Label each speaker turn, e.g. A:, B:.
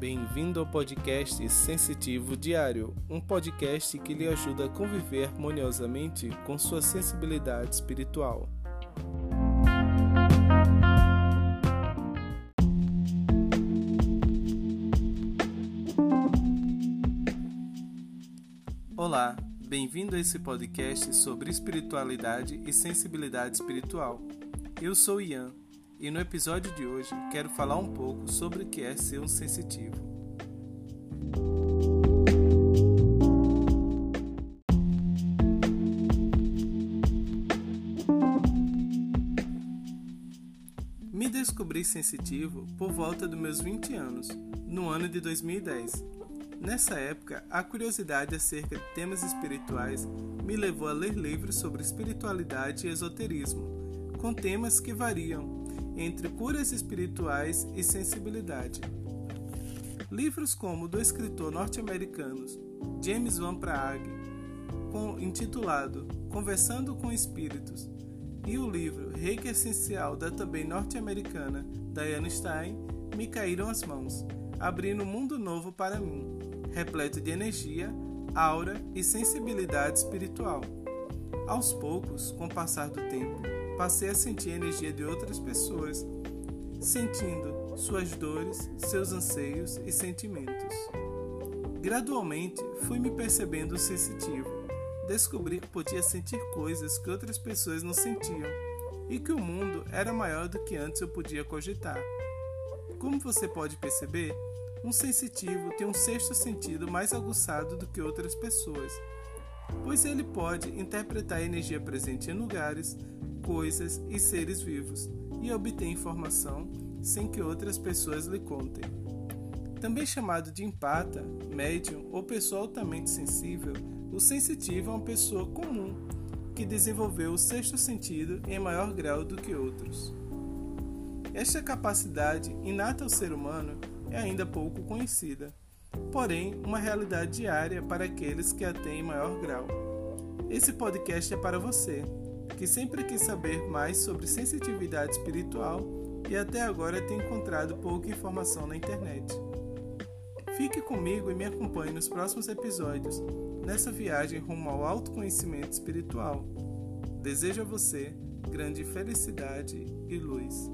A: bem-vindo ao podcast Sensitivo Diário, um podcast que lhe ajuda a conviver harmoniosamente com sua sensibilidade espiritual. Olá, bem-vindo a esse podcast sobre espiritualidade e sensibilidade espiritual. Eu sou Ian e no episódio de hoje quero falar um pouco sobre o que é ser um sensitivo. Me descobri sensitivo por volta dos meus 20 anos, no ano de 2010. Nessa época, a curiosidade acerca de temas espirituais me levou a ler livros sobre espiritualidade e esoterismo, com temas que variam entre curas espirituais e sensibilidade. Livros como o do escritor norte-americano James Van Praagh, intitulado Conversando com Espíritos, e o livro Reiki Essencial da também norte-americana Diane Stein me caíram às mãos, abrindo um mundo novo para mim, repleto de energia, aura e sensibilidade espiritual. Aos poucos, com o passar do tempo, passei a sentir a energia de outras pessoas, sentindo suas dores, seus anseios e sentimentos. Gradualmente, fui me percebendo sensitivo. Descobri que podia sentir coisas que outras pessoas não sentiam e que o mundo era maior do que antes eu podia cogitar. Como você pode perceber, um sensitivo tem um sexto sentido mais aguçado do que outras pessoas, pois ele pode interpretar a energia presente em lugares, coisas e seres vivos e obter informação sem que outras pessoas lhe contem. Também chamado de empata, médium ou pessoa altamente sensível, o sensitivo é uma pessoa comum que desenvolveu o sexto sentido em maior grau do que outros. Esta capacidade inata ao ser humano é ainda pouco conhecida, porém uma realidade diária para aqueles que a têm em maior grau. Esse podcast é para você que sempre quis saber mais sobre sensitividade espiritual e até agora tem encontrado pouca informação na internet. Fique comigo e me acompanhe nos próximos episódios nessa viagem rumo ao autoconhecimento espiritual. Desejo a você grande felicidade e luz.